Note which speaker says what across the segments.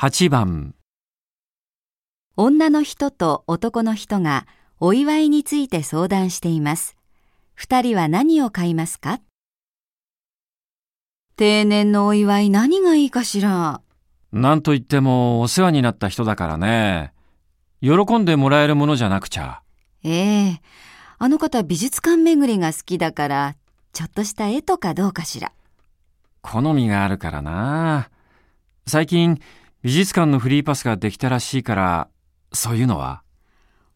Speaker 1: 8番、
Speaker 2: 女の人と男の人がお祝いについて相談しています。二人は何を買いますか？定年のお祝い何がいいかしら？
Speaker 1: なんといってもお世話になった人だからね。喜んでもらえるものじゃなくちゃ。
Speaker 2: ええあの方美術館巡りが好きだから、ちょっとした絵とかどうかしら。
Speaker 1: 好みがあるからな。最近、美術館のフリーパスができたらしいから、そういうのは？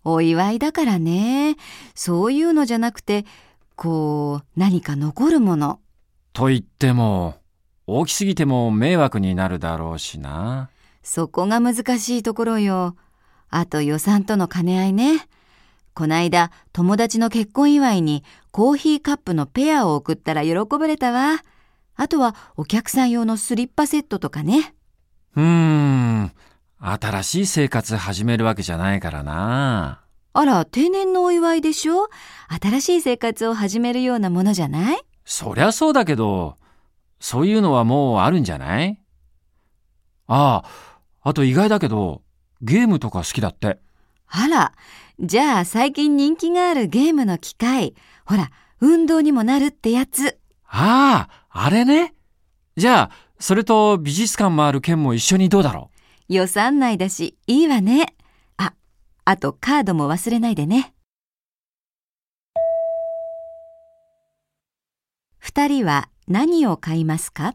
Speaker 2: お祝いだからね。そういうのじゃなくて、こう、何か残るもの。
Speaker 1: と言っても、大きすぎても迷惑になるだろうしな。
Speaker 2: そこが難しいところよ。あと予算との兼ね合いね。こないだ友達の結婚祝いにコーヒーカップのペアを送ったら喜ばれたわ。あとはお客さん用のスリッパセットとかね。
Speaker 1: うーん、新しい生活始めるわけじゃないからな。
Speaker 2: あら、定年のお祝いでしょ？新しい生活を始めるようなものじゃない？
Speaker 1: そりゃそうだけど、そういうのはもうあるんじゃない？ああ、あと意外だけど、ゲームとか好きだって。
Speaker 2: あら、じゃあ最近人気があるゲームの機械。ほら、運動にもなるってやつ。
Speaker 1: ああ、あれね。じゃあ、それと美術館もある件も一緒にどうだろう？
Speaker 2: 予算内だし、いいわね。あ、あとカードも忘れないでね。二人は何を買いますか？